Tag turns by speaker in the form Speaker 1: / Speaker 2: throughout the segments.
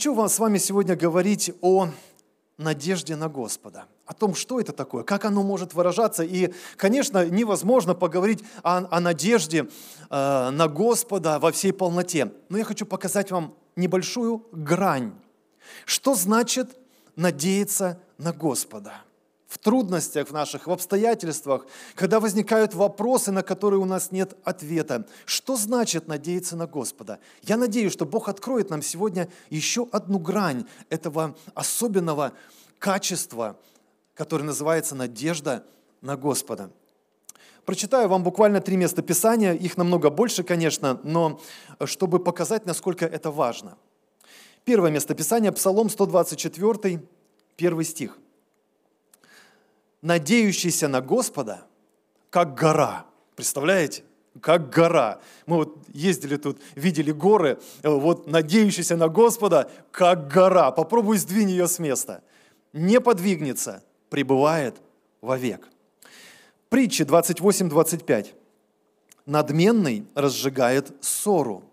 Speaker 1: Хочу вам с вами сегодня говорить о надежде на Господа, о том, что это такое, как оно может выражаться. И, конечно, невозможно поговорить о, о надежде э, на Господа во всей полноте. Но я хочу показать вам небольшую грань. Что значит надеяться на Господа? В трудностях в наших, в обстоятельствах, когда возникают вопросы, на которые у нас нет ответа. Что значит надеяться на Господа? Я надеюсь, что Бог откроет нам сегодня еще одну грань этого особенного качества, которое называется надежда на Господа. Прочитаю вам буквально три места Писания, их намного больше, конечно, но чтобы показать, насколько это важно. Первое место Писания, Псалом 124, первый стих – надеющийся на Господа, как гора. Представляете? Как гора. Мы вот ездили тут, видели горы, вот надеющийся на Господа, как гора. Попробуй сдвинь ее с места. Не подвигнется, пребывает вовек. Притча 28-25. Надменный разжигает ссору,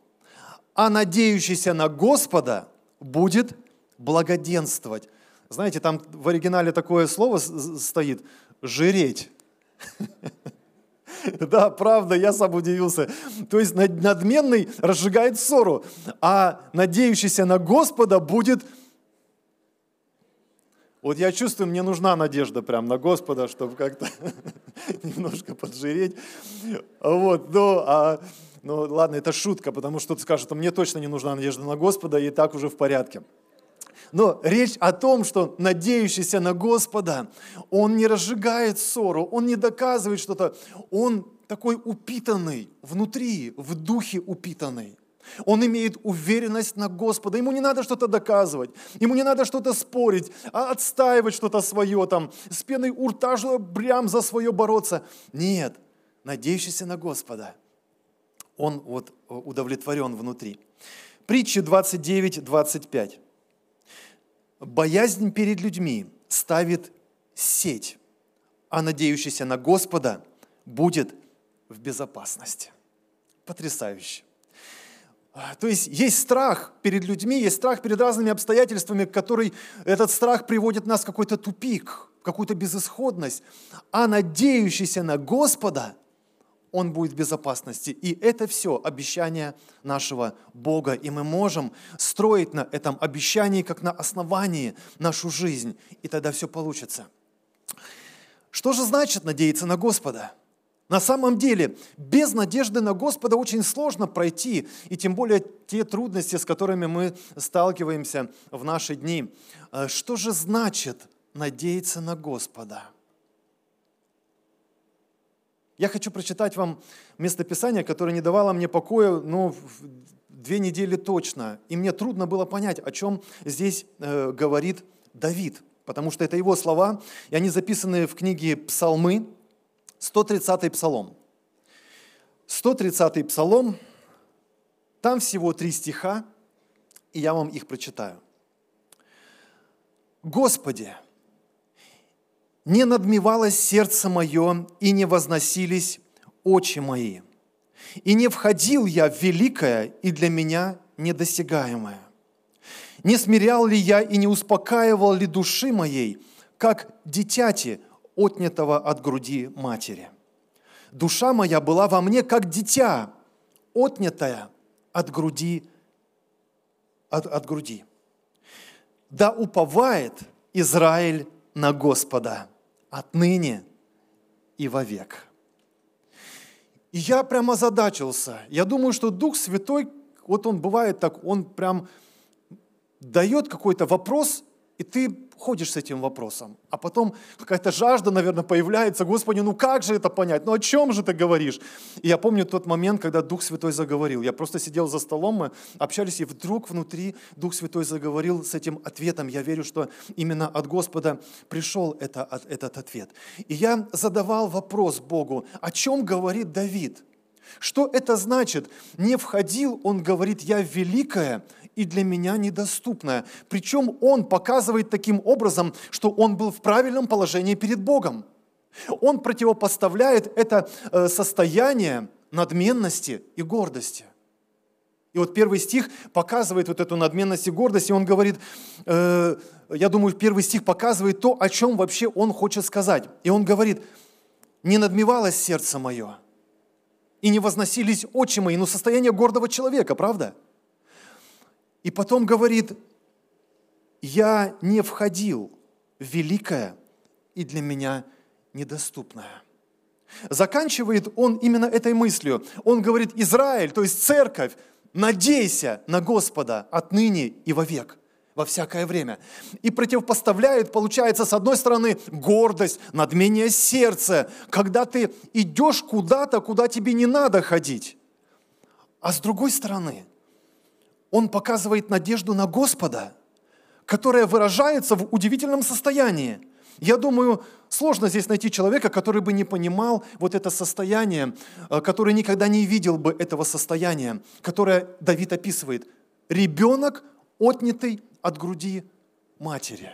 Speaker 1: а надеющийся на Господа будет благоденствовать. Знаете, там в оригинале такое слово стоит – жиреть. Да, правда, я сам удивился. То есть надменный разжигает ссору, а надеющийся на Господа будет... Вот я чувствую, мне нужна надежда прям на Господа, чтобы как-то немножко поджиреть. Вот, ну, а, ну, ладно, это шутка, потому что скажешь, что мне точно не нужна надежда на Господа, и так уже в порядке. Но речь о том, что надеющийся на Господа, он не разжигает ссору, он не доказывает что-то, он такой упитанный внутри, в духе упитанный. Он имеет уверенность на Господа. Ему не надо что-то доказывать, ему не надо что-то спорить, а отстаивать что-то свое, там, с пеной у прям за свое бороться. Нет, надеющийся на Господа, он вот удовлетворен внутри. Притча 29-25 боязнь перед людьми ставит сеть, а надеющийся на Господа будет в безопасности. Потрясающе. А, то есть есть страх перед людьми, есть страх перед разными обстоятельствами, который этот страх приводит нас в какой-то тупик, в какую-то безысходность. А надеющийся на Господа – он будет в безопасности. И это все обещание нашего Бога. И мы можем строить на этом обещании, как на основании нашу жизнь. И тогда все получится. Что же значит надеяться на Господа? На самом деле, без надежды на Господа очень сложно пройти, и тем более те трудности, с которыми мы сталкиваемся в наши дни. Э, что же значит надеяться на Господа? Я хочу прочитать вам местописание, которое не давало мне покоя, ну, две недели точно. И мне трудно было понять, о чем здесь э, говорит Давид, потому что это его слова, и они записаны в книге Псалмы, 130-й псалом. 130-й псалом, там всего три стиха, и я вам их прочитаю. «Господи, не надмевалось сердце мое, и не возносились очи мои. И не входил я в великое и для меня недосягаемое. Не смирял ли я и не успокаивал ли души моей, как дитяти, отнятого от груди матери? Душа моя была во мне, как дитя, отнятая от груди, от, от груди. Да уповает Израиль на Господа отныне и вовек. И я прямо озадачился. Я думаю, что Дух Святой, вот он бывает так, он прям дает какой-то вопрос, и ты ходишь с этим вопросом, а потом какая-то жажда, наверное, появляется, Господи, ну как же это понять, ну о чем же ты говоришь? И я помню тот момент, когда Дух Святой заговорил. Я просто сидел за столом, мы общались, и вдруг внутри Дух Святой заговорил с этим ответом. Я верю, что именно от Господа пришел это, этот ответ. И я задавал вопрос Богу, о чем говорит Давид? Что это значит? Не входил, он говорит, я великая и для меня недоступное. Причем он показывает таким образом, что он был в правильном положении перед Богом. Он противопоставляет это э, состояние надменности и гордости. И вот первый стих показывает вот эту надменность и гордость, и он говорит, э, я думаю, первый стих показывает то, о чем вообще он хочет сказать. И он говорит, не надмевалось сердце мое, и не возносились очи мои, ну состояние гордого человека, правда? И потом говорит, я не входил в великое и для меня недоступное. Заканчивает он именно этой мыслью. Он говорит, Израиль, то есть церковь, надейся на Господа отныне и вовек, во всякое время. И противопоставляет, получается, с одной стороны, гордость, надмение сердца, когда ты идешь куда-то, куда тебе не надо ходить. А с другой стороны, он показывает надежду на Господа, которая выражается в удивительном состоянии – я думаю, сложно здесь найти человека, который бы не понимал вот это состояние, э, который никогда не видел бы этого состояния, которое Давид описывает. Ребенок, отнятый от груди матери.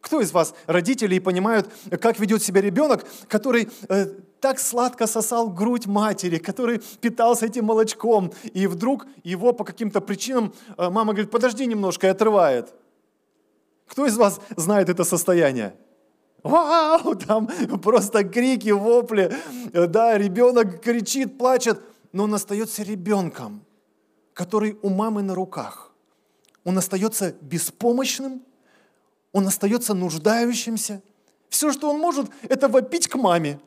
Speaker 1: Кто из вас, родителей, понимают, как ведет себя ребенок, который э, так сладко сосал грудь матери, который питался этим молочком, и вдруг его по каким-то причинам э, мама говорит, подожди немножко, и отрывает – кто из вас знает это состояние? Вау, там просто крики, вопли, да, ребенок кричит, плачет, но он остается ребенком, который у мамы на руках. Он остается беспомощным, он остается нуждающимся. Все, что он может, это вопить к маме.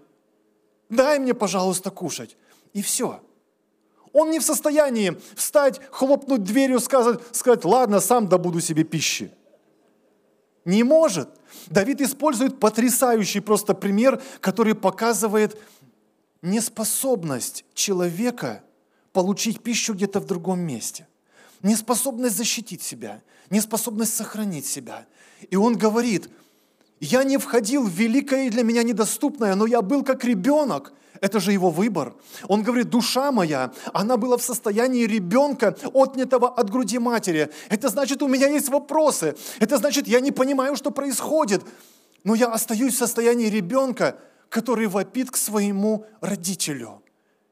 Speaker 1: Дай мне, пожалуйста, кушать. И все. Он не в состоянии встать, хлопнуть дверью, сказать, сказать ладно, сам добуду себе пищи. Не может. Давид использует потрясающий просто пример, который показывает неспособность человека получить пищу где-то в другом месте. Неспособность защитить себя, неспособность сохранить себя. И он говорит, я не входил в великое и для меня недоступное, но я был как ребенок, это же его выбор. Он говорит, душа моя, она была в состоянии ребенка, отнятого от груди матери. Это значит, у меня есть вопросы. Это значит, я не понимаю, что происходит. Но я остаюсь в состоянии ребенка, который вопит к своему родителю,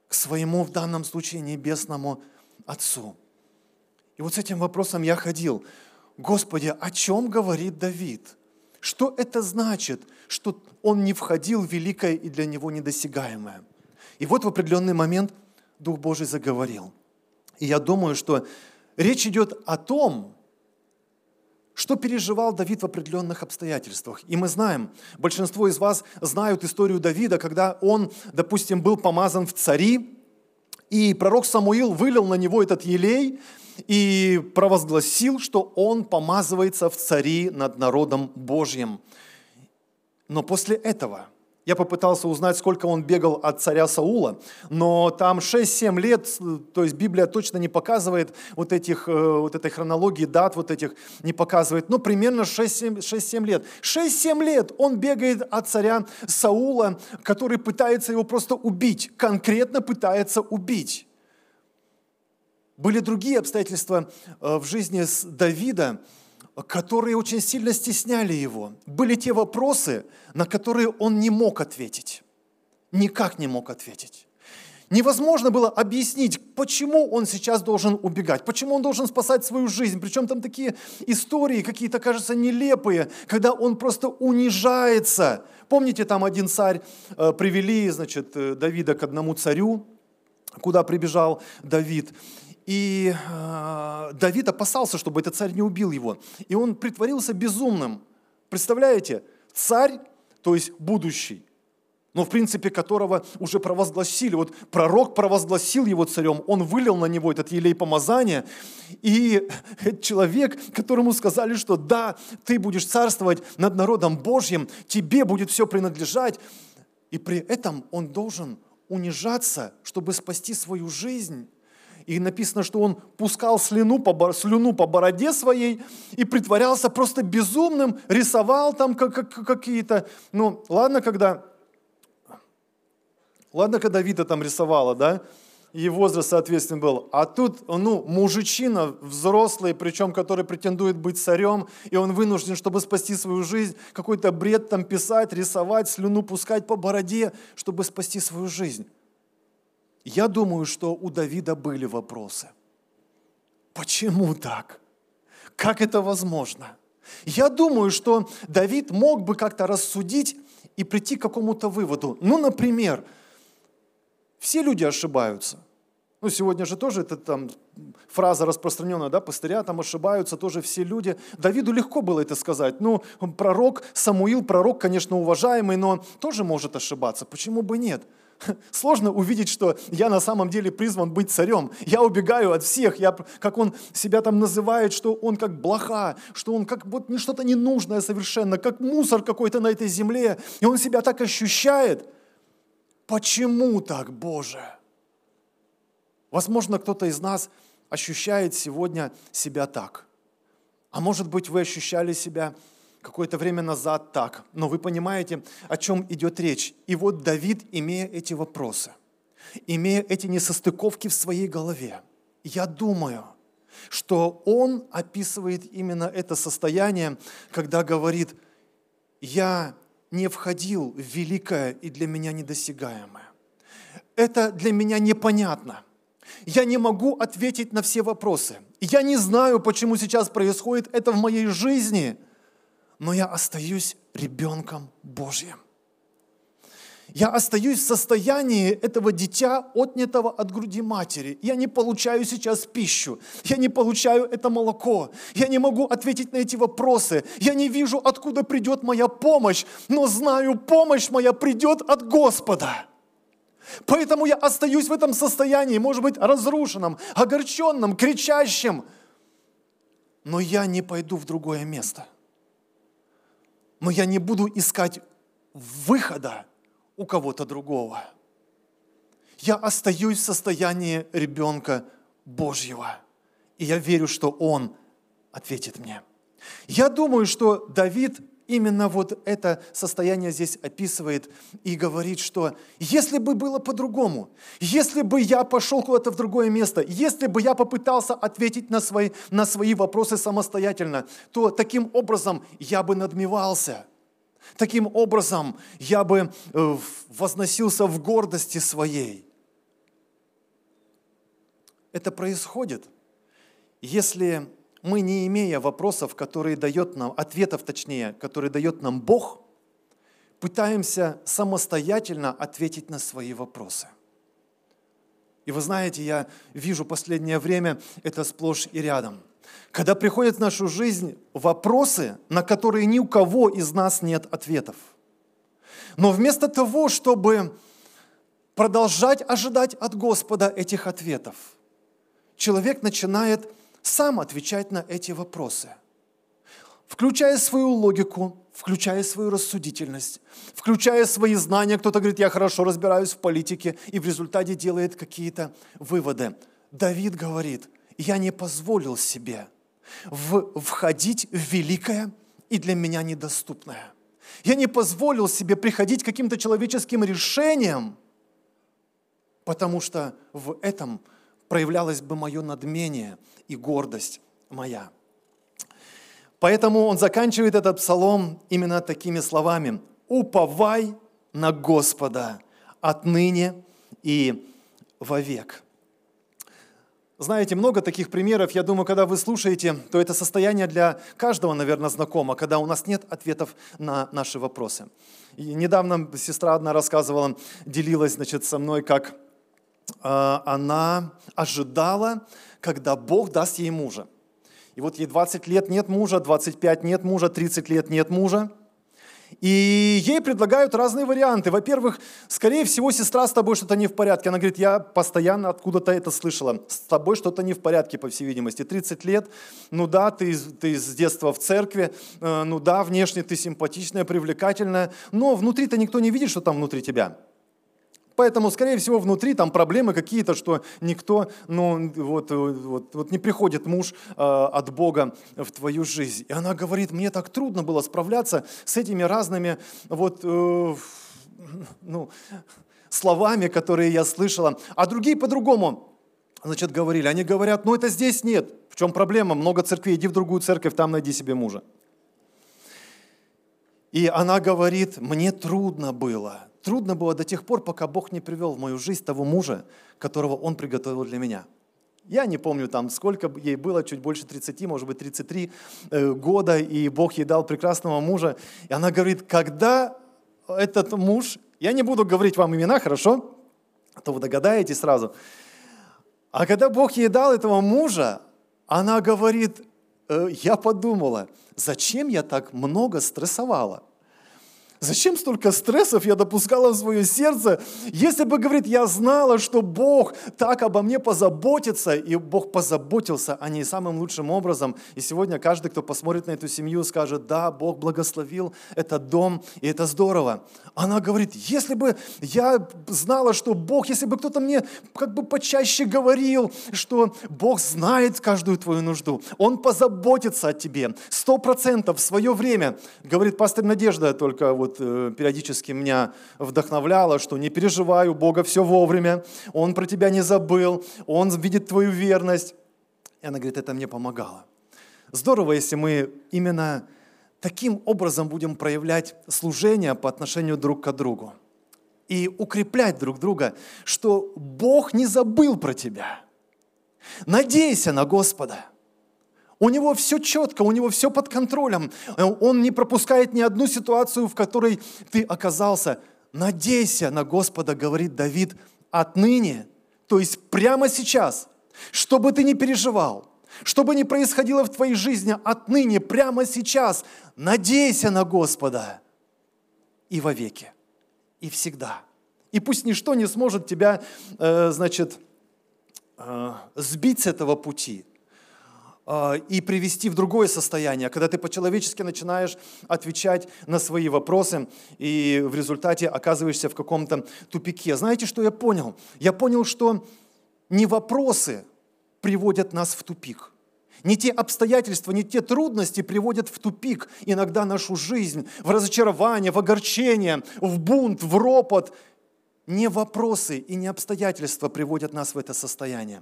Speaker 1: к своему, в данном случае, небесному Отцу. И вот с этим вопросом я ходил. Господи, о чем говорит Давид? Что это значит, что он не входил в великое и для него недосягаемое? И вот в определенный момент Дух Божий заговорил. И я думаю, что речь идет о том, что переживал Давид в определенных обстоятельствах. И мы знаем, большинство из вас знают историю Давида, когда он, допустим, был помазан в цари, и пророк Самуил вылил на него этот елей, и провозгласил, что он помазывается в цари над народом Божьим. Но после этого я попытался узнать, сколько он бегал от царя Саула, но там 6-7 лет, то есть Библия точно не показывает вот, этих, э, вот этой хронологии дат, вот этих не показывает, но примерно 6-7 лет. 6-7 лет он бегает от царя Саула, который пытается его просто убить, конкретно пытается убить. Были другие обстоятельства э, в жизни Давида, которые очень сильно стесняли его. Были те вопросы, на которые он не мог ответить. Никак не мог ответить. Невозможно было объяснить, почему он сейчас должен убегать, почему он должен спасать свою жизнь. Причем там такие истории какие-то, кажется, нелепые, когда он просто унижается. Помните, там один царь, э, привели, значит, э, Давида к одному царю, куда прибежал Давид. И э, Давид опасался, чтобы этот царь не убил его. И он притворился безумным. Представляете? Царь, то есть будущий, но в принципе которого уже провозгласили. Вот пророк провозгласил его царем, он вылил на него этот елей помазания, и человек, которому сказали, что да, ты будешь царствовать над народом Божьим, тебе будет все принадлежать, и при этом он должен унижаться, чтобы спасти свою жизнь. И написано, что он пускал слюну по, слюну по бороде своей и притворялся просто безумным, рисовал там как, как, какие-то... Ну, ладно, когда... Ладно, когда Вита там рисовала, да, и возраст, соответственно, был. А тут, ну, мужичина взрослый, причем который претендует быть царем, и он вынужден, чтобы спасти свою жизнь, какой-то бред там писать, рисовать, слюну пускать по бороде, чтобы спасти свою жизнь. Я думаю, что у Давида были вопросы. Почему так? Как это возможно? Я думаю, что Давид мог бы как-то рассудить и прийти к какому-то выводу. Ну, например, все люди ошибаются. Ну, сегодня же тоже это там фраза распространенная, да, пастыря там ошибаются, тоже все люди. Давиду легко было это сказать. Ну, пророк Самуил, пророк, конечно, уважаемый, но тоже может ошибаться. Почему бы нет? Сложно увидеть, что я на самом деле призван быть царем. Я убегаю от всех, я, как он себя там называет, что он как блоха, что он как вот не что-то ненужное совершенно, как мусор какой-то на этой земле. И он себя так ощущает. Почему так, Боже? Возможно, кто-то из нас ощущает сегодня себя так. А может быть, вы ощущали себя какое-то время назад так. Но вы понимаете, о чем идет речь. И вот Давид, имея эти вопросы, имея эти несостыковки в своей голове, я думаю, что он описывает именно это состояние, когда говорит, я не входил в великое и для меня недосягаемое. Это для меня непонятно. Я не могу ответить на все вопросы. Я не знаю, почему сейчас происходит это в моей жизни – но я остаюсь ребенком Божьим. Я остаюсь в состоянии этого дитя, отнятого от груди матери. Я не получаю сейчас пищу. Я не получаю это молоко. Я не могу ответить на эти вопросы. Я не вижу, откуда придет моя помощь, но знаю, помощь моя придет от Господа. Поэтому я остаюсь в этом состоянии, может быть, разрушенном, огорченном, кричащем. Но я не пойду в другое место – но я не буду искать выхода у кого-то другого. Я остаюсь в состоянии ребенка Божьего. И я верю, что Он ответит мне. Я думаю, что Давид именно вот это состояние здесь описывает и говорит, что если бы было по-другому, если бы я пошел куда-то в другое место, если бы я попытался ответить на свои, на свои вопросы самостоятельно, то таким образом я бы надмевался. Таким образом я бы э, возносился в гордости своей. Это происходит, если мы, не имея вопросов, которые дает нам, ответов точнее, которые дает нам Бог, пытаемся самостоятельно ответить на свои вопросы. И вы знаете, я вижу последнее время это сплошь и рядом. Когда приходят в нашу жизнь вопросы, на которые ни у кого из нас нет ответов. Но вместо того, чтобы продолжать ожидать от Господа этих ответов, человек начинает сам отвечать на эти вопросы, включая свою логику, включая свою рассудительность, включая свои знания. Кто-то говорит, я хорошо разбираюсь в политике, и в результате делает какие-то выводы. Давид говорит, я не позволил себе в, входить в великое и для меня недоступное. Я не позволил себе приходить к каким-то человеческим решениям, потому что в этом проявлялось бы мое надмение и гордость моя. Поэтому он заканчивает этот псалом именно такими словами. «Уповай на Господа отныне и вовек». Знаете, много таких примеров. Я думаю, когда вы слушаете, то это состояние для каждого, наверное, знакомо, когда у нас нет ответов на наши вопросы. И недавно сестра одна рассказывала, делилась значит, со мной, как она ожидала, когда Бог даст ей мужа. И вот ей 20 лет нет мужа, 25 нет мужа, 30 лет нет мужа. И ей предлагают разные варианты. Во-первых, скорее всего, сестра с тобой что-то не в порядке. Она говорит, я постоянно откуда-то это слышала. С тобой что-то не в порядке, по всей видимости. 30 лет, ну да, ты, ты с детства в церкви, э, ну да, внешне ты симпатичная, привлекательная, но внутри-то никто не видит, что там внутри тебя. Поэтому, скорее всего, внутри там проблемы какие-то, что никто, ну, вот, вот, вот не приходит муж э, от Бога в твою жизнь. И она говорит, мне так трудно было справляться с этими разными вот, э, ну, словами, которые я слышала. А другие по-другому, значит, говорили. Они говорят, ну, это здесь нет. В чем проблема? Много церквей, иди в другую церковь, там найди себе мужа. И она говорит, мне трудно было трудно было до тех пор, пока Бог не привел в мою жизнь того мужа, которого Он приготовил для меня. Я не помню там, сколько ей было, чуть больше 30, может быть, 33 э, года, и Бог ей дал прекрасного мужа. И она говорит, когда этот муж, я не буду говорить вам имена, хорошо? А то вы догадаетесь сразу. А когда Бог ей дал этого мужа, она говорит, «Э, я подумала, зачем я так много стрессовала? Зачем столько стрессов я допускала в свое сердце? Если бы, говорит, я знала, что Бог так обо мне позаботится, и Бог позаботился о ней самым лучшим образом, и сегодня каждый, кто посмотрит на эту семью, скажет, да, Бог благословил этот дом, и это здорово. Она говорит, если бы я знала, что Бог, если бы кто-то мне как бы почаще говорил, что Бог знает каждую твою нужду, Он позаботится о тебе, сто процентов в свое время, говорит пастор Надежда, только вот вот э, периодически меня вдохновляло, что не переживай, у Бога все вовремя, Он про тебя не забыл, Он видит твою верность. И она говорит, это мне помогало. Здорово, если мы именно таким образом будем проявлять служение по отношению друг к другу и укреплять друг друга, что Бог не забыл про тебя. Надейся на Господа – у него все четко, у него все под контролем. Он не пропускает ни одну ситуацию, в которой ты оказался. Надейся на Господа, говорит Давид, отныне, то есть прямо сейчас, что бы ты ни переживал, что бы ни происходило в твоей жизни отныне, прямо сейчас, надейся на Господа и вовеки, и всегда. И пусть ничто не сможет тебя, э, значит, э, сбить с этого пути – и привести в другое состояние, когда ты по-человечески начинаешь отвечать на свои вопросы, и в результате оказываешься в каком-то тупике. Знаете, что я понял? Я понял, что не вопросы приводят нас в тупик. Не те обстоятельства, не те трудности приводят в тупик иногда нашу жизнь, в разочарование, в огорчение, в бунт, в ропот. Не вопросы и не обстоятельства приводят нас в это состояние,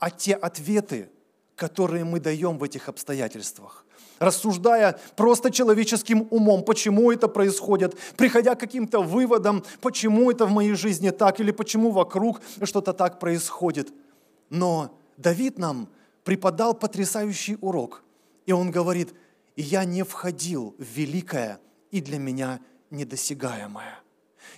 Speaker 1: а те ответы, которые мы даем в этих обстоятельствах. Рассуждая просто человеческим умом, почему это происходит, приходя к каким-то выводам, почему это в моей жизни так или почему вокруг что-то так происходит. Но Давид нам преподал потрясающий урок. И он говорит, «И я не входил в великое и для меня недосягаемое».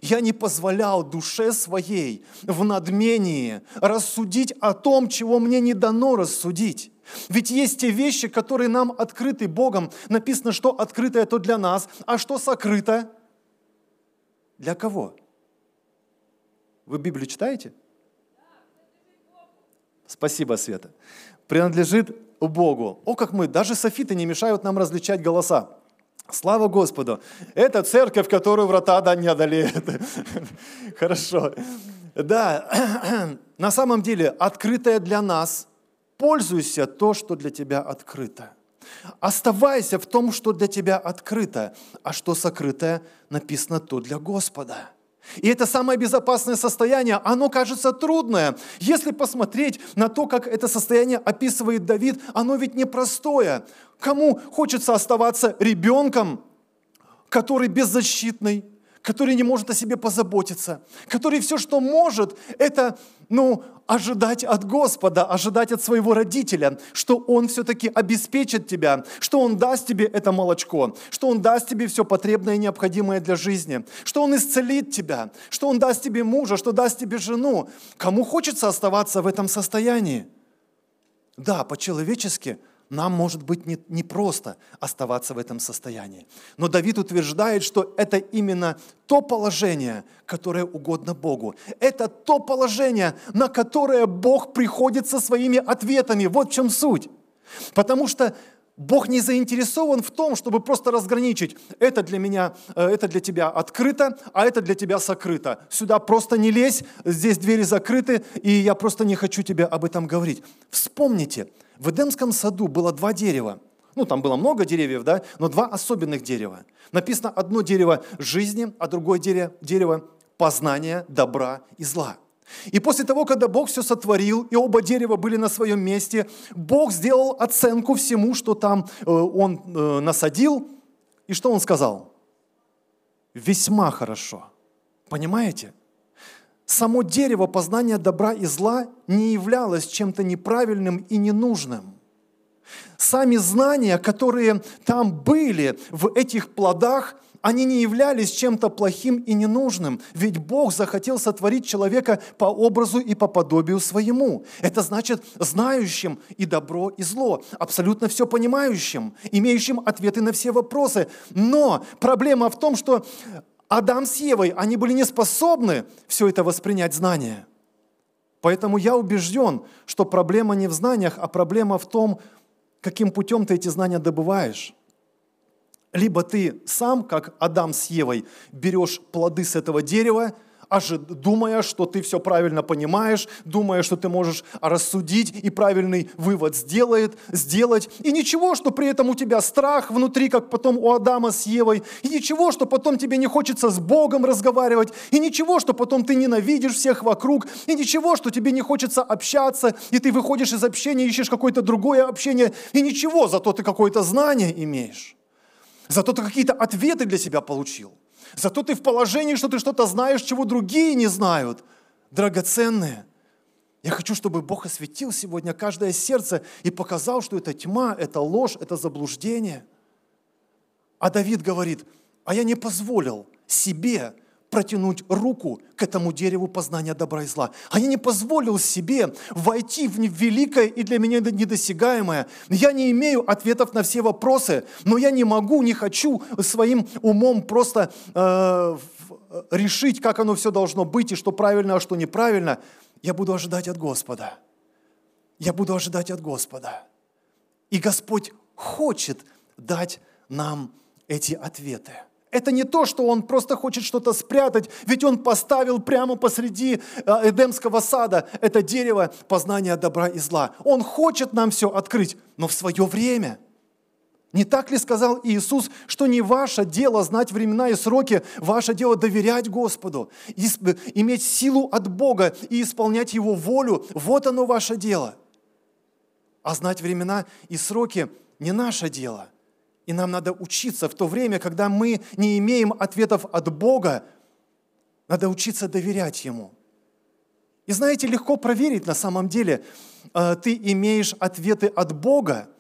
Speaker 1: Я не позволял душе своей в надмении рассудить о том, чего мне не дано рассудить. Ведь есть те вещи, которые нам открыты Богом. Написано, что открытое то для нас, а что сокрыто для кого? Вы Библию читаете? Спасибо, Света. Принадлежит Богу. О, как мы, даже софиты не мешают нам различать голоса. Слава Господу! Это церковь, которую врата да не одолеют. Хорошо. Да, на самом деле, открытое для нас, пользуйся то, что для тебя открыто. Оставайся в том, что для тебя открыто, а что сокрытое, написано то для Господа. И это самое безопасное состояние, оно кажется трудное. Если посмотреть на то, как это состояние описывает Давид, оно ведь непростое. Кому хочется оставаться ребенком, который беззащитный, который не может о себе позаботиться, который все, что может, это ну, ожидать от Господа, ожидать от своего родителя, что Он все-таки обеспечит тебя, что Он даст тебе это молочко, что Он даст тебе все потребное и необходимое для жизни, что Он исцелит тебя, что Он даст тебе мужа, что даст тебе жену. Кому хочется оставаться в этом состоянии? Да, по-человечески – нам может быть не, не просто оставаться в этом состоянии. Но Давид утверждает, что это именно то положение, которое угодно Богу. Это то положение, на которое Бог приходит со своими ответами. Вот в чем суть. Потому что Бог не заинтересован в том, чтобы просто разграничить, это для меня, э, это для тебя открыто, а это для тебя сокрыто. Сюда просто не лезь, здесь двери закрыты, и я просто не хочу тебе об этом говорить. Вспомните, в Эдемском саду было два дерева. Ну, там было много деревьев, да, но два особенных дерева. Написано одно дерево жизни, а другое дерево, дерево познания добра и зла. И после того, когда Бог все сотворил, и оба дерева были на своем месте, Бог сделал оценку всему, что там э, Он э, насадил. И что Он сказал? Весьма хорошо. Понимаете? Само дерево познания добра и зла не являлось чем-то неправильным и ненужным. Сами знания, которые там были в этих плодах, они не являлись чем-то плохим и ненужным, ведь Бог захотел сотворить человека по образу и по подобию своему. Это значит знающим и добро, и зло, абсолютно все понимающим, имеющим ответы на все вопросы. Но проблема в том, что Адам с Евой, они были не способны все это воспринять знания. Поэтому я убежден, что проблема не в знаниях, а проблема в том, каким путем ты эти знания добываешь. Либо ты сам, как Адам с Евой, берешь плоды с этого дерева – думая, что ты все правильно понимаешь, думая, что ты можешь рассудить и правильный вывод сделает, сделать. И ничего, что при этом у тебя страх внутри, как потом у Адама с Евой. И ничего, что потом тебе не хочется с Богом разговаривать. И ничего, что потом ты ненавидишь всех вокруг. И ничего, что тебе не хочется общаться, и ты выходишь из общения, ищешь какое-то другое общение. И ничего, зато ты какое-то знание имеешь. Зато ты какие-то ответы для себя получил. Зато ты в положении, что ты что-то знаешь, чего другие не знают. Драгоценные. Я хочу, чтобы Бог осветил сегодня каждое сердце и показал, что это тьма, это ложь, это заблуждение. А Давид говорит, а я не позволил себе протянуть руку к этому дереву познания добра и зла. А я не позволил себе войти в великое и для меня недосягаемое. Я не имею ответов на все вопросы, но я не могу, не хочу своим умом просто э, решить, как оно все должно быть, и что правильно, а что неправильно. Я буду ожидать от Господа. Я буду ожидать от Господа. И Господь хочет дать нам эти ответы. Это не то, что он просто хочет что-то спрятать, ведь он поставил прямо посреди э, Эдемского сада это дерево познания добра и зла. Он хочет нам все открыть, но в свое время. Не так ли сказал Иисус, что не ваше дело знать времена и сроки, ваше дело доверять Господу, иметь силу от Бога и исполнять Его волю, вот оно ваше дело. А знать времена и сроки не наше дело – и нам надо учиться в то время, когда мы не имеем ответов от Бога, надо учиться доверять Ему. И знаете, легко проверить на самом деле, э, ты имеешь ответы от Бога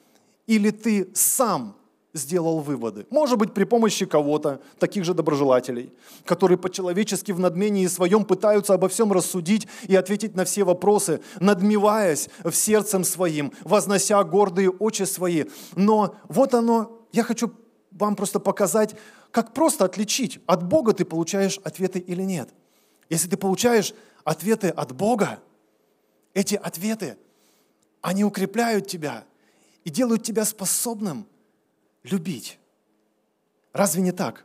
Speaker 1: или ты сам сделал выводы. Может быть, при помощи кого-то, таких же доброжелателей, которые по-человечески в надмении своем пытаются обо всем рассудить и ответить на все вопросы, надмеваясь в сердцем своим, вознося гордые очи свои. Но вот оно я хочу вам просто показать, как просто отличить, от Бога ты получаешь ответы или нет. Если ты получаешь ответы от Бога, эти ответы, они укрепляют тебя и делают тебя способным любить. Разве не так?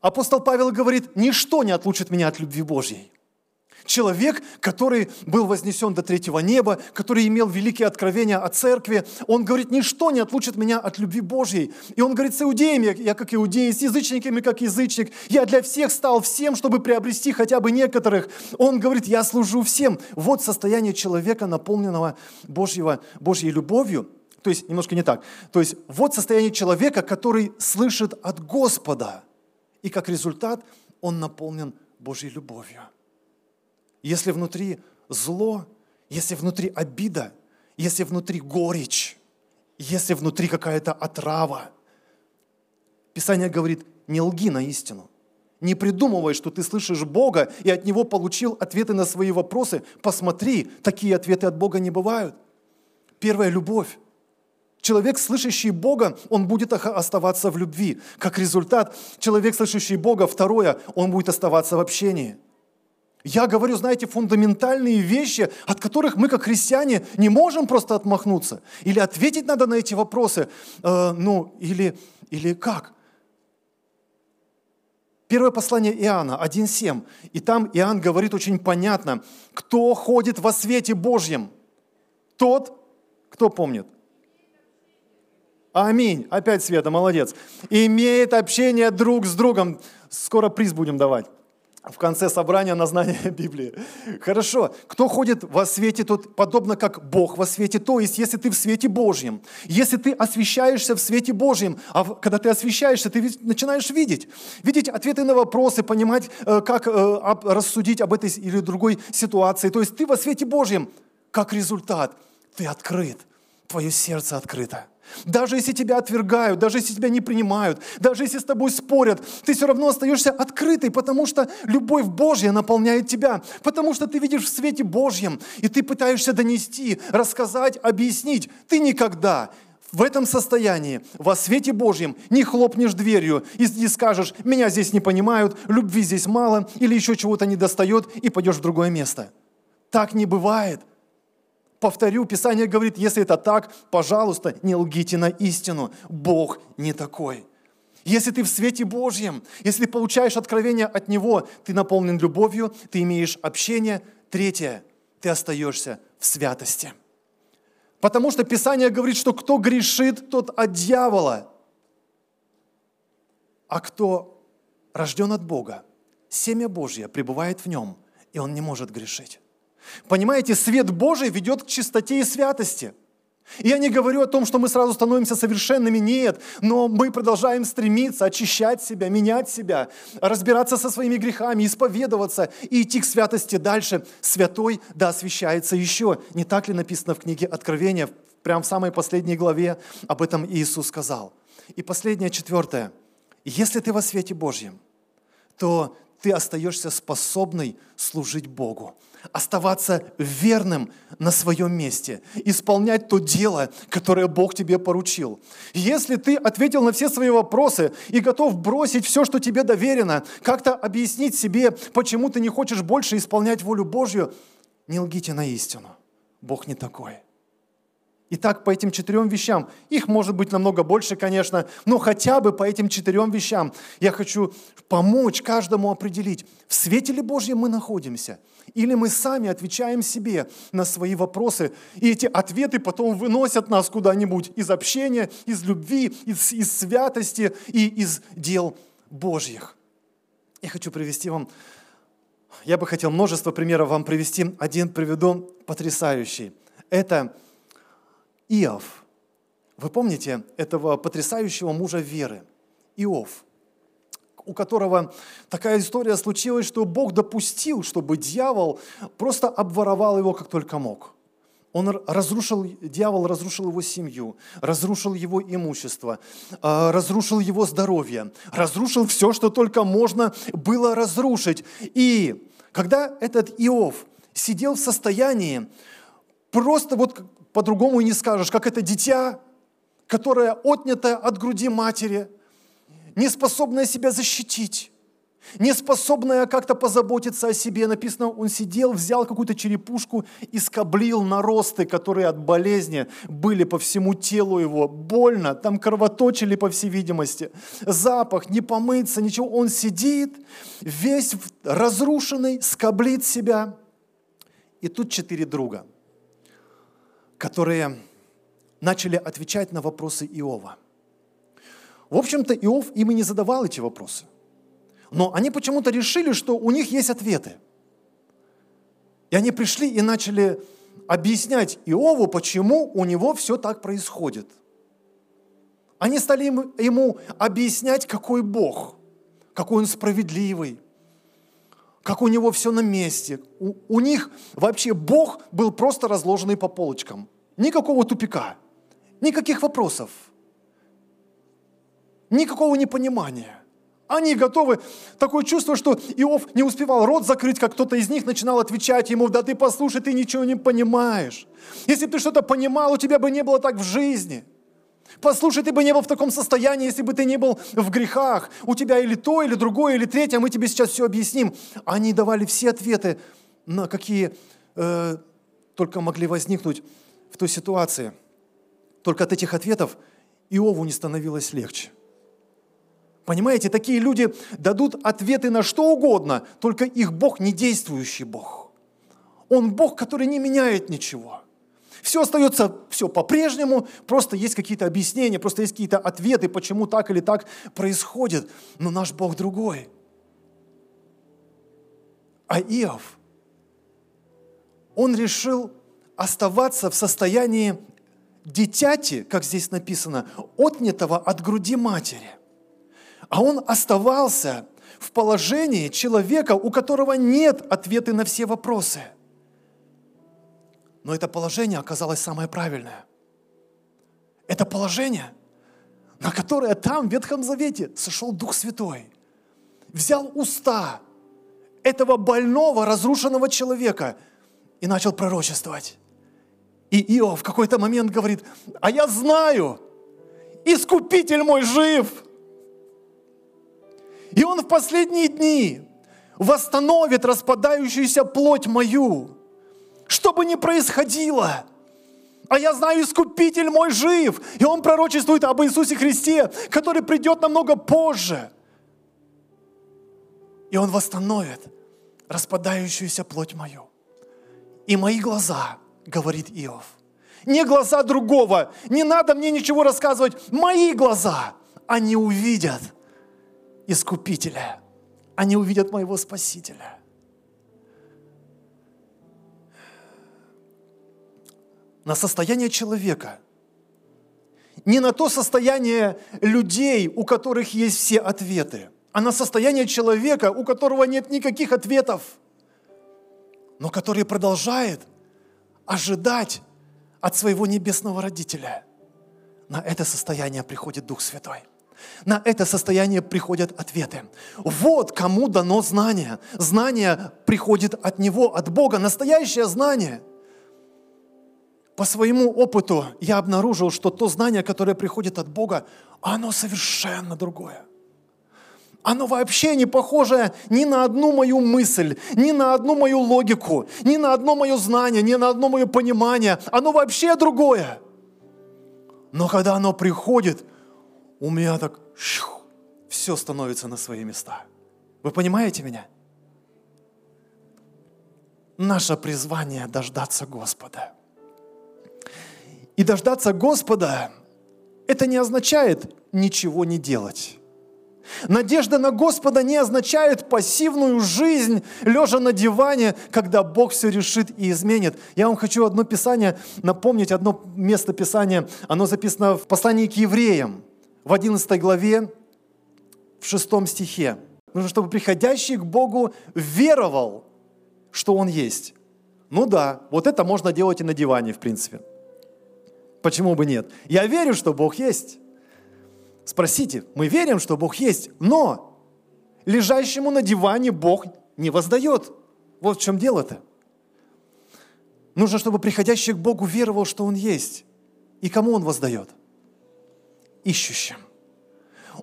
Speaker 1: Апостол Павел говорит, ничто не отлучит меня от любви Божьей. Человек, который был вознесен до третьего неба, который имел великие откровения о церкви, он говорит, ничто не отлучит меня от любви Божьей. И он говорит, с иудеями, я как иудей, с язычниками, как язычник, я для всех стал всем, чтобы приобрести хотя бы некоторых. Он говорит, я служу всем. Вот состояние человека, наполненного Божьего, Божьей любовью. То есть, немножко не так. То есть, вот состояние человека, который слышит от Господа. И как результат, он наполнен Божьей любовью если внутри зло, если внутри обида, если внутри горечь, если внутри какая-то отрава. Писание говорит, не лги на истину. Не придумывай, что ты слышишь Бога и от Него получил ответы на свои вопросы. Посмотри, такие ответы от Бога не бывают. Первая – любовь. Человек, слышащий Бога, он будет оставаться в любви. Как результат, человек, слышащий Бога, второе, он будет оставаться в общении – я говорю, знаете, фундаментальные вещи, от которых мы, как христиане, не можем просто отмахнуться. Или ответить надо на эти вопросы. Э, ну, или, или как? Первое послание Иоанна 1.7. И там Иоанн говорит очень понятно, кто ходит во свете Божьем, тот, кто помнит? Аминь. Опять Света, молодец. Имеет общение друг с другом. Скоро приз будем давать. В конце собрания на знание Библии. Хорошо. Кто ходит во свете, тот подобно как Бог во свете. То есть, если ты в свете Божьем, если ты освещаешься в свете Божьем, а когда ты освещаешься, ты начинаешь видеть. Видеть ответы на вопросы, понимать, э, как э, рассудить об этой или другой ситуации. То есть, ты во свете Божьем. Как результат, ты открыт. Твое сердце открыто. Даже если тебя отвергают, даже если тебя не принимают, даже если с тобой спорят, ты все равно остаешься открытой, потому что любовь Божья наполняет тебя, потому что ты видишь в свете Божьем, и ты пытаешься донести, рассказать, объяснить. Ты никогда в этом состоянии, во свете Божьем, не хлопнешь дверью и не скажешь, меня здесь не понимают, любви здесь мало или еще чего-то не достает, и пойдешь в другое место. Так не бывает – Повторю, Писание говорит, если это так, пожалуйста, не лгите на истину. Бог не такой. Если ты в свете Божьем, если ты получаешь откровение от Него, ты наполнен любовью, ты имеешь общение. Третье, ты остаешься в святости. Потому что Писание говорит, что кто грешит, тот от дьявола. А кто рожден от Бога, семя Божье пребывает в нем, и он не может грешить. Понимаете, свет Божий ведет к чистоте и святости. Я не говорю о том, что мы сразу становимся совершенными, нет, но мы продолжаем стремиться очищать себя, менять себя, разбираться со своими грехами, исповедоваться и идти к святости дальше. Святой да освящается еще. Не так ли написано в книге Откровения, прямо в самой последней главе об этом Иисус сказал. И последнее, четвертое. Если ты во свете Божьем, то ты остаешься способный служить Богу оставаться верным на своем месте, исполнять то дело, которое Бог тебе поручил. Если ты ответил на все свои вопросы и готов бросить все, что тебе доверено, как-то объяснить себе, почему ты не хочешь больше исполнять волю Божью, не лгите на истину. Бог не такой. Итак, по этим четырем вещам, их может быть намного больше, конечно, но хотя бы по этим четырем вещам я хочу помочь каждому определить, в свете ли Божьем мы находимся, или мы сами отвечаем себе на свои вопросы, и эти ответы потом выносят нас куда-нибудь из общения, из любви, из, из святости и из дел Божьих. Я хочу привести вам, я бы хотел множество примеров вам привести, один приведу потрясающий. Это Иов. Вы помните этого потрясающего мужа веры, Иов, у которого такая история случилась, что Бог допустил, чтобы дьявол просто обворовал его как только мог. Он разрушил, дьявол разрушил его семью, разрушил его имущество, а, разрушил его здоровье, разрушил все, что только можно было разрушить. И когда этот Иов сидел в состоянии, просто вот по-другому и не скажешь, как это дитя, которое отнято от груди матери, не способное себя защитить, не способная как-то позаботиться о себе. Написано, он сидел, взял какую-то черепушку и скоблил наросты, которые от болезни были по всему телу его. Больно, там кровоточили, по всей видимости. Запах, не помыться, ничего. Он сидит, весь разрушенный, скоблит себя. И тут четыре друга – которые начали отвечать на вопросы Иова. В общем-то, Иов им и не задавал эти вопросы. Но они почему-то решили, что у них есть ответы. И они пришли и начали объяснять Иову, почему у него все так происходит. Они стали ему объяснять, какой Бог, какой он справедливый, как у него все на месте. У, у них вообще Бог был просто разложенный по полочкам. Никакого тупика, никаких вопросов, никакого непонимания. Они готовы, такое чувство, что Иов не успевал рот закрыть, как кто-то из них начинал отвечать ему, да ты послушай, ты ничего не понимаешь. Если бы ты что-то понимал, у тебя бы не было так в жизни. Послушай, ты бы не был в таком состоянии, если бы ты не был в грехах. У тебя или то, или другое, или третье, мы тебе сейчас все объясним. Они давали все ответы, на какие э, только могли возникнуть в той ситуации. Только от этих ответов Иову не становилось легче. Понимаете, такие люди дадут ответы на что угодно, только их Бог не действующий Бог. Он Бог, который не меняет ничего. Все остается все по-прежнему, просто есть какие-то объяснения, просто есть какие-то ответы, почему так или так происходит. Но наш Бог другой. А Иов, он решил оставаться в состоянии дитяти, как здесь написано, отнятого от груди матери. А он оставался в положении человека, у которого нет ответа на все вопросы. Но это положение оказалось самое правильное. Это положение, на которое там, в Ветхом Завете, сошел Дух Святой. Взял уста этого больного, разрушенного человека и начал пророчествовать. И Иов в какой-то момент говорит, а я знаю, Искупитель мой жив. И он в последние дни восстановит распадающуюся плоть мою. Что бы ни происходило, а я знаю, Искупитель мой жив. И он пророчествует об Иисусе Христе, который придет намного позже. И он восстановит распадающуюся плоть мою. И мои глаза – говорит Иов. Не глаза другого, не надо мне ничего рассказывать. Мои глаза, они увидят Искупителя, они увидят моего Спасителя. На состояние человека, не на то состояние людей, у которых есть все ответы, а на состояние человека, у которого нет никаких ответов, но который продолжает ожидать от своего небесного родителя. На это состояние приходит Дух Святой. На это состояние приходят ответы. Вот кому дано знание. Знание приходит от Него, от Бога. Настоящее знание. По своему опыту я обнаружил, что то знание, которое приходит от Бога, оно совершенно другое оно вообще не похоже ни на одну мою мысль, ни на одну мою логику, ни на одно мое знание, ни на одно мое понимание. Оно вообще другое. Но когда оно приходит, у меня так шух, все становится на свои места. Вы понимаете меня? Наше призвание дождаться Господа. И дождаться Господа, это не означает ничего не делать. Надежда на Господа не означает пассивную жизнь, лежа на диване, когда Бог все решит и изменит. Я вам хочу одно писание напомнить, одно место Писания. Оно записано в послании к евреям, в 11 главе, в 6 стихе. Нужно, чтобы приходящий к Богу веровал, что Он есть. Ну да, вот это можно делать и на диване, в принципе. Почему бы нет? Я верю, что Бог есть. Спросите, мы верим, что Бог есть, но лежащему на диване Бог не воздает. Вот в чем дело-то. Нужно, чтобы приходящий к Богу веровал, что Он есть. И кому Он воздает? Ищущим.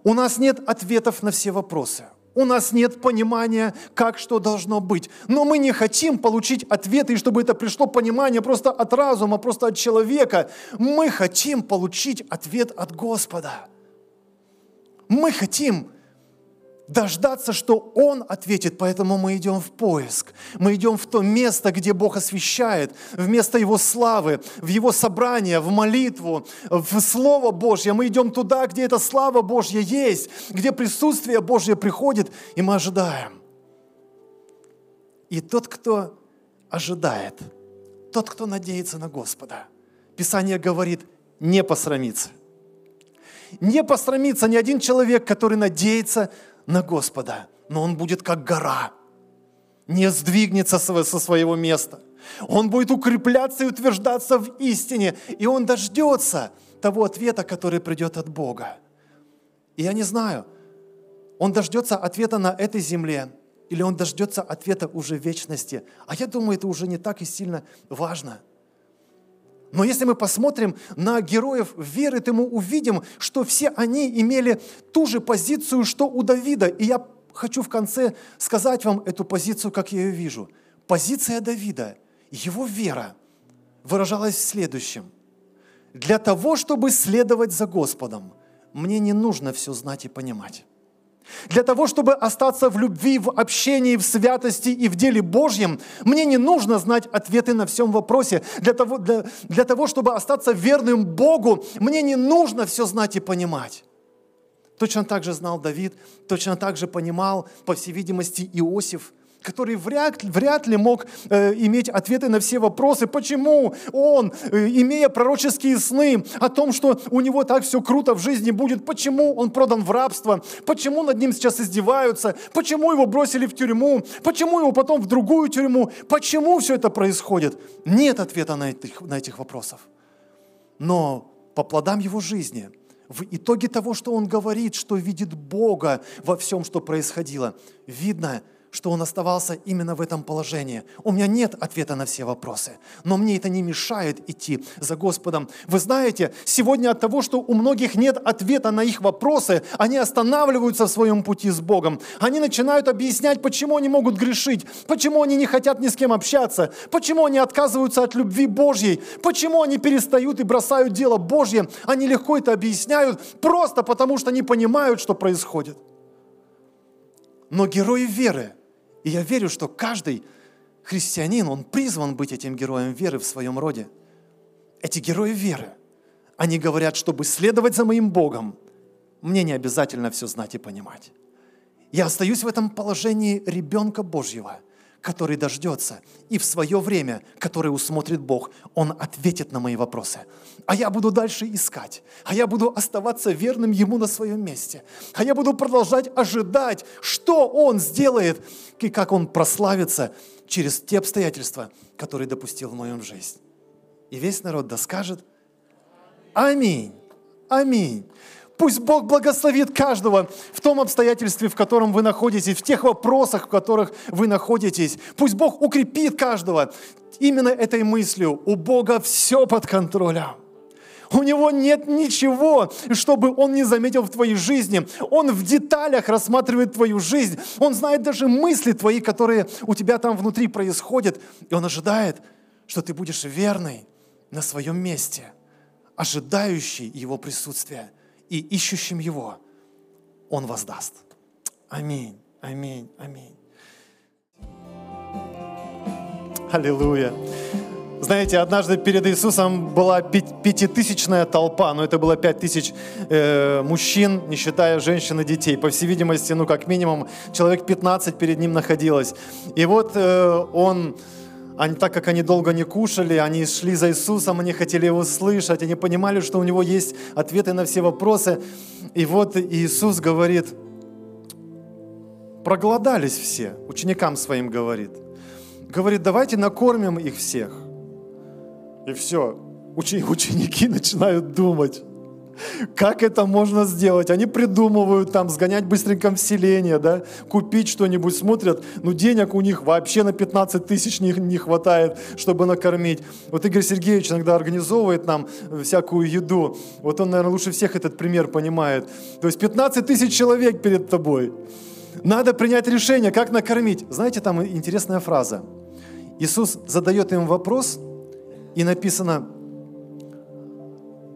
Speaker 1: У нас нет ответов на все вопросы. У нас нет понимания, как что должно быть. Но мы не хотим получить ответы, и чтобы это пришло понимание просто от разума, просто от человека. Мы хотим получить ответ от Господа. Мы хотим дождаться, что Он ответит, поэтому мы идем в поиск. Мы идем в то место, где Бог освещает, в место Его славы, в Его собрание, в молитву, в Слово Божье. Мы идем туда, где эта слава Божья есть, где присутствие Божье приходит, и мы ожидаем. И тот, кто ожидает, тот, кто надеется на Господа, Писание говорит, не посрамится. Не посрамится ни один человек, который надеется на Господа, но он будет как гора, не сдвигнется со своего места. Он будет укрепляться и утверждаться в истине, и он дождется того ответа, который придет от Бога. И я не знаю, он дождется ответа на этой земле, или он дождется ответа уже в вечности. А я думаю, это уже не так и сильно важно – но если мы посмотрим на героев веры, то мы увидим, что все они имели ту же позицию, что у Давида. И я хочу в конце сказать вам эту позицию, как я ее вижу. Позиция Давида, его вера выражалась в следующем. Для того, чтобы следовать за Господом, мне не нужно все знать и понимать. Для того, чтобы остаться в любви, в общении, в святости и в деле Божьем, мне не нужно знать ответы на всем вопросе. Для того, для, для того, чтобы остаться верным Богу, мне не нужно все знать и понимать. Точно так же знал Давид, точно так же понимал, по всей видимости, Иосиф, который вряд, вряд ли мог э, иметь ответы на все вопросы, почему он, э, имея пророческие сны о том, что у него так все круто в жизни будет, почему он продан в рабство, почему над ним сейчас издеваются, почему его бросили в тюрьму, почему его потом в другую тюрьму, почему все это происходит. Нет ответа на этих, на этих вопросов. Но по плодам его жизни, в итоге того, что он говорит, что видит Бога во всем, что происходило, видно – что он оставался именно в этом положении. У меня нет ответа на все вопросы, но мне это не мешает идти за Господом. Вы знаете, сегодня от того, что у многих нет ответа на их вопросы, они останавливаются в своем пути с Богом. Они начинают объяснять, почему они могут грешить, почему они не хотят ни с кем общаться, почему они отказываются от любви Божьей, почему они перестают и бросают дело Божье. Они легко это объясняют просто потому, что не понимают, что происходит. Но герои веры – и я верю, что каждый христианин, он призван быть этим героем веры в своем роде. Эти герои веры, они говорят, чтобы следовать за моим Богом, мне не обязательно все знать и понимать. Я остаюсь в этом положении ребенка Божьего – который дождется, и в свое время, которое усмотрит Бог, Он ответит на мои вопросы. А я буду дальше искать, а я буду оставаться верным Ему на своем месте, а я буду продолжать ожидать, что Он сделает, и как Он прославится через те обстоятельства, которые допустил в моем жизнь. И весь народ да скажет Аминь. Аминь. Пусть Бог благословит каждого в том обстоятельстве, в котором вы находитесь, в тех вопросах, в которых вы находитесь. Пусть Бог укрепит каждого именно этой мыслью. У Бога все под контролем. У него нет ничего, чтобы он не заметил в твоей жизни. Он в деталях рассматривает твою жизнь. Он знает даже мысли твои, которые у тебя там внутри происходят. И он ожидает, что ты будешь верный на своем месте, ожидающий его присутствия и ищущим Его Он воздаст. Аминь, аминь, аминь. Аллилуйя. Знаете, однажды перед Иисусом была пятитысячная толпа, но это было пять тысяч э, мужчин, не считая женщин и детей. По всей видимости, ну как минимум, человек 15 перед ним находилось. И вот э, он они, так как они долго не кушали, они шли за Иисусом, они хотели Его слышать, они понимали, что у Него есть ответы на все вопросы. И вот Иисус говорит, проголодались все, ученикам своим говорит. Говорит, давайте накормим их всех. И все, ученики начинают думать, как это можно сделать? Они придумывают там сгонять быстренько в селение, да, купить что-нибудь, смотрят, ну денег у них вообще на 15 тысяч не, не хватает, чтобы накормить. Вот Игорь Сергеевич иногда организовывает нам всякую еду. Вот он, наверное, лучше всех этот пример понимает. То есть 15 тысяч человек перед тобой. Надо принять решение, как накормить. Знаете, там интересная фраза. Иисус задает им вопрос, и написано,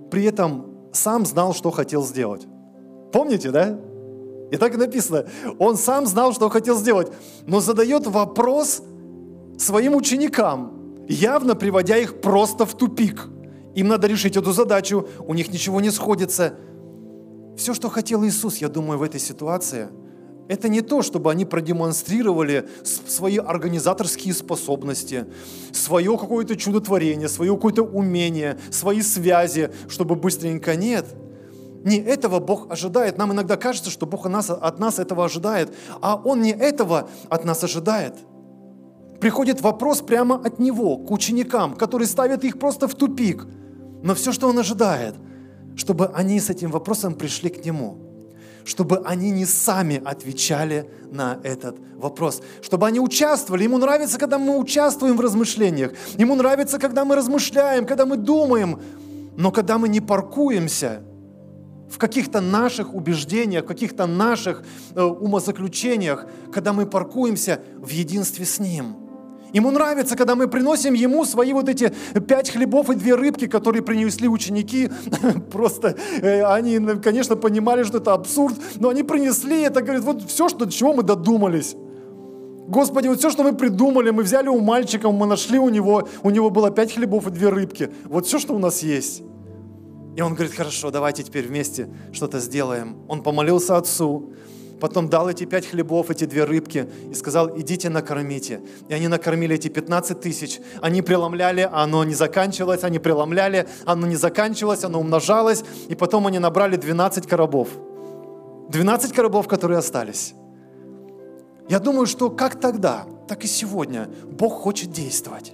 Speaker 1: при этом сам знал, что хотел сделать. Помните, да? И так и написано. Он сам знал, что хотел сделать, но задает вопрос своим ученикам, явно приводя их просто в тупик. Им надо решить эту задачу, у них ничего не сходится. Все, что хотел Иисус, я думаю, в этой ситуации, это не то, чтобы они продемонстрировали свои организаторские способности, свое какое-то чудотворение, свое какое-то умение, свои связи, чтобы быстренько нет. Не этого Бог ожидает. Нам иногда кажется, что Бог от нас, от нас этого ожидает, а Он не этого от нас ожидает. Приходит вопрос прямо от Него, к ученикам, который ставит их просто в тупик. Но все, что Он ожидает, чтобы они с этим вопросом пришли к Нему – чтобы они не сами отвечали на этот вопрос, чтобы они участвовали. Ему нравится, когда мы участвуем в размышлениях. Ему нравится, когда мы размышляем, когда мы думаем. Но когда мы не паркуемся в каких-то наших убеждениях, в каких-то наших э, умозаключениях, когда мы паркуемся в единстве с Ним – Ему нравится, когда мы приносим ему свои вот эти пять хлебов и две рыбки, которые принесли ученики. Просто э, они, конечно, понимали, что это абсурд, но они принесли это, говорят, вот все, что, чего мы додумались. Господи, вот все, что мы придумали, мы взяли у мальчика, мы нашли у него, у него было пять хлебов и две рыбки. Вот все, что у нас есть. И он говорит, хорошо, давайте теперь вместе что-то сделаем. Он помолился отцу, потом дал эти пять хлебов, эти две рыбки и сказал, идите накормите. И они накормили эти 15 тысяч. Они преломляли, а оно не заканчивалось, они преломляли, оно не заканчивалось, оно умножалось, и потом они набрали 12 коробов. 12 коробов, которые остались. Я думаю, что как тогда, так и сегодня Бог хочет действовать.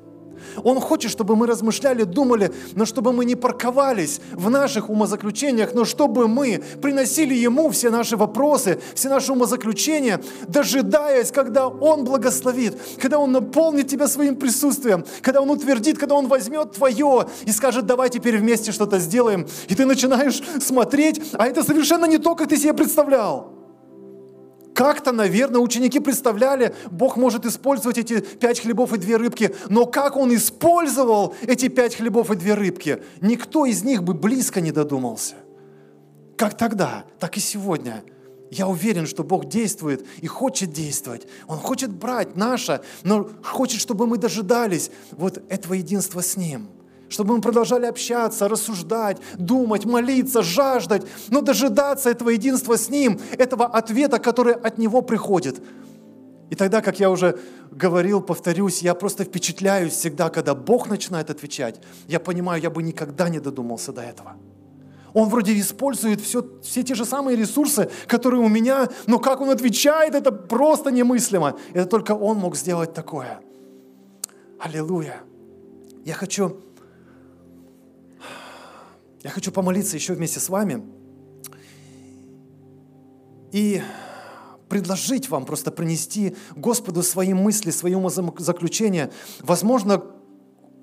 Speaker 1: Он хочет, чтобы мы размышляли, думали, но чтобы мы не парковались в наших умозаключениях, но чтобы мы приносили Ему все наши вопросы, все наши умозаключения, дожидаясь, когда Он благословит, когда Он наполнит тебя своим присутствием, когда Он утвердит, когда Он возьмет твое и скажет, давай теперь вместе что-то сделаем. И ты начинаешь смотреть, а это совершенно не то, как ты себе представлял. Как-то, наверное, ученики представляли, Бог может использовать эти пять хлебов и две рыбки, но как Он использовал эти пять хлебов и две рыбки, никто из них бы близко не додумался. Как тогда, так и сегодня. Я уверен, что Бог действует и хочет действовать. Он хочет брать наше, но хочет, чтобы мы дожидались вот этого единства с Ним – чтобы мы продолжали общаться, рассуждать, думать, молиться, жаждать, но дожидаться этого единства с Ним, этого ответа, который от Него приходит. И тогда, как я уже говорил, повторюсь, я просто впечатляюсь всегда, когда Бог начинает отвечать. Я понимаю, я бы никогда не додумался до этого. Он вроде использует все, все те же самые ресурсы, которые у меня, но как он отвечает, это просто немыслимо. Это только он мог сделать такое. Аллилуйя. Я хочу я хочу помолиться еще вместе с вами и предложить вам просто принести Господу свои мысли, свои умозаключения. Возможно,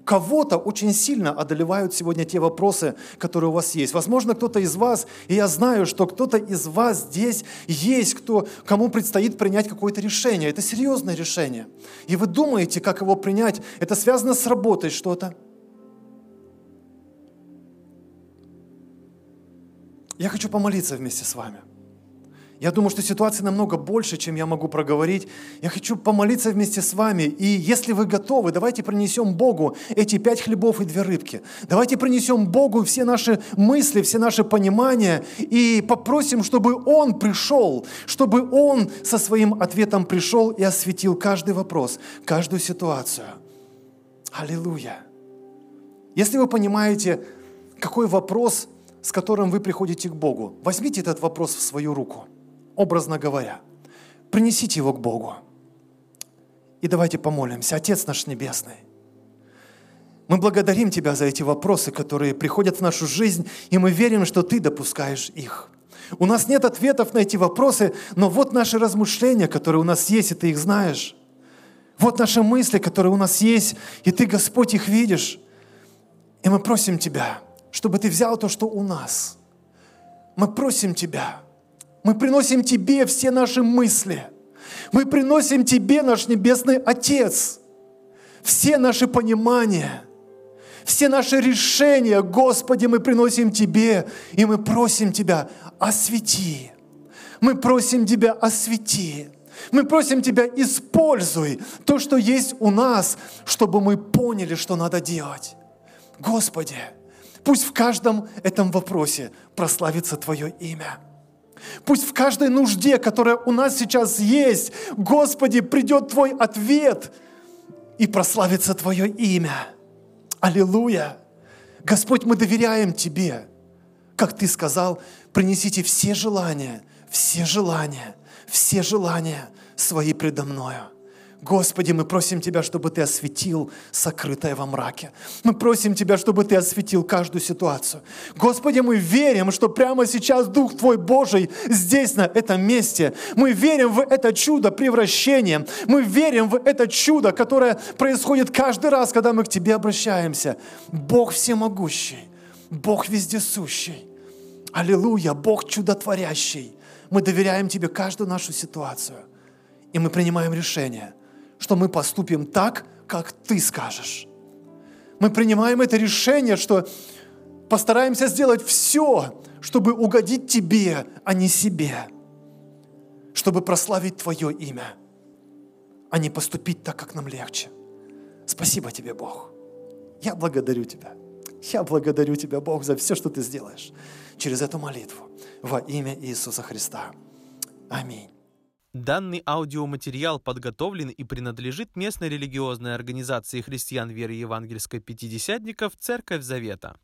Speaker 1: кого-то очень сильно одолевают сегодня те вопросы, которые у вас есть. Возможно, кто-то из вас, и я знаю, что кто-то из вас здесь есть, кто, кому предстоит принять какое-то решение. Это серьезное решение. И вы думаете, как его принять. Это связано с работой что-то. Я хочу помолиться вместе с вами. Я думаю, что ситуация намного больше, чем я могу проговорить. Я хочу помолиться вместе с вами. И если вы готовы, давайте принесем Богу эти пять хлебов и две рыбки. Давайте принесем Богу все наши мысли, все наши понимания и попросим, чтобы Он пришел, чтобы Он со своим ответом пришел и осветил каждый вопрос, каждую ситуацию. Аллилуйя. Если вы понимаете, какой вопрос с которым вы приходите к Богу, возьмите этот вопрос в свою руку, образно говоря. Принесите его к Богу. И давайте помолимся. Отец наш Небесный, мы благодарим Тебя за эти вопросы, которые приходят в нашу жизнь, и мы верим, что Ты допускаешь их. У нас нет ответов на эти вопросы, но вот наши размышления, которые у нас есть, и Ты их знаешь. Вот наши мысли, которые у нас есть, и Ты, Господь, их видишь. И мы просим Тебя – чтобы Ты взял то, что у нас. Мы просим Тебя, мы приносим Тебе все наши мысли. Мы приносим Тебе, наш Небесный Отец, все наши понимания, все наши решения, Господи, мы приносим Тебе, и мы просим Тебя, освети. Мы просим Тебя, освети. Мы просим Тебя, используй то, что есть у нас, чтобы мы поняли, что надо делать. Господи, Пусть в каждом этом вопросе прославится Твое имя. Пусть в каждой нужде, которая у нас сейчас есть, Господи, придет Твой ответ и прославится Твое имя. Аллилуйя! Господь, мы доверяем Тебе. Как Ты сказал, принесите все желания, все желания, все желания свои предо мною. Господи, мы просим Тебя, чтобы Ты осветил сокрытое во мраке. Мы просим Тебя, чтобы Ты осветил каждую ситуацию. Господи, мы верим, что прямо сейчас Дух Твой Божий здесь, на этом месте. Мы верим в это чудо превращения. Мы верим в это чудо, которое происходит каждый раз, когда мы к Тебе обращаемся. Бог всемогущий, Бог вездесущий. Аллилуйя, Бог чудотворящий. Мы доверяем Тебе каждую нашу ситуацию. И мы принимаем решение – что мы поступим так, как ты скажешь. Мы принимаем это решение, что постараемся сделать все, чтобы угодить тебе, а не себе, чтобы прославить твое имя, а не поступить так, как нам легче. Спасибо тебе, Бог. Я благодарю тебя. Я благодарю тебя, Бог, за все, что ты сделаешь через эту молитву во имя Иисуса Христа. Аминь.
Speaker 2: Данный аудиоматериал подготовлен и принадлежит местной религиозной организации христиан веры евангельской пятидесятников «Церковь Завета».